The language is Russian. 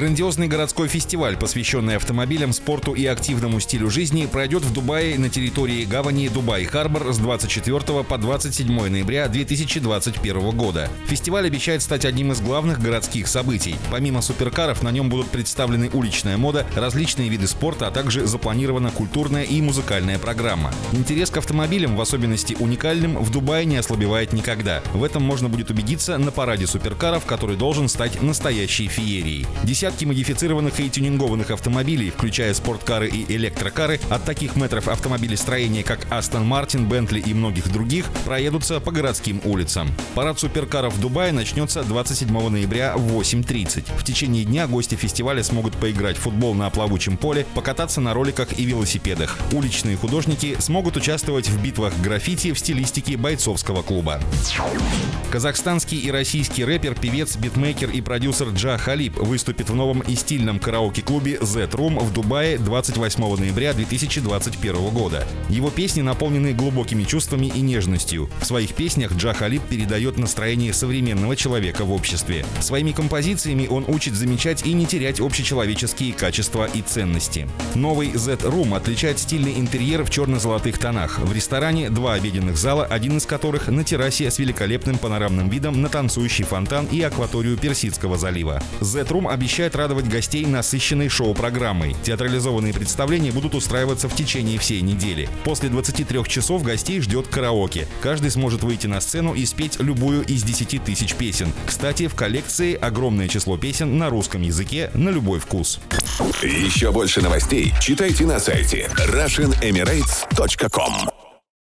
Грандиозный городской фестиваль, посвященный автомобилям, спорту и активному стилю жизни, пройдет в Дубае на территории гавани Дубай-Харбор с 24 по 27 ноября 2021 года. Фестиваль обещает стать одним из главных городских событий. Помимо суперкаров, на нем будут представлены уличная мода, различные виды спорта, а также запланирована культурная и музыкальная программа. Интерес к автомобилям, в особенности уникальным, в Дубае не ослабевает никогда. В этом можно будет убедиться на параде суперкаров, который должен стать настоящей феерией. Десятки модифицированных и тюнингованных автомобилей, включая спорткары и электрокары, от таких метров автомобилестроения, как Aston Martin, Bentley и многих других, проедутся по городским улицам. Парад суперкаров в Дубае начнется 27 ноября в 8.30. В течение дня гости фестиваля смогут поиграть в футбол на плавучем поле, покататься на роликах и велосипедах. Уличные художники смогут участвовать в битвах граффити в стилистике бойцовского клуба. Казахстанский и российский рэпер, певец, битмейкер и продюсер Джа Халиб выступит в новом и стильном караоке-клубе Z-Room в Дубае 28 ноября 2021 года. Его песни наполнены глубокими чувствами и нежностью. В своих песнях Джа Халиб передает настроение современного человека в обществе. Своими композициями он учит замечать и не терять общечеловеческие качества и ценности. Новый Z-Room отличает стильный интерьер в черно-золотых тонах. В ресторане два обеденных зала, один из которых на террасе с великолепным панорамным видом на танцующий фонтан и акваторию Персидского залива. Z-Room обещает обещает радовать гостей насыщенной шоу-программой. Театрализованные представления будут устраиваться в течение всей недели. После 23 часов гостей ждет караоке. Каждый сможет выйти на сцену и спеть любую из 10 тысяч песен. Кстати, в коллекции огромное число песен на русском языке на любой вкус. Еще больше новостей читайте на сайте RussianEmirates.com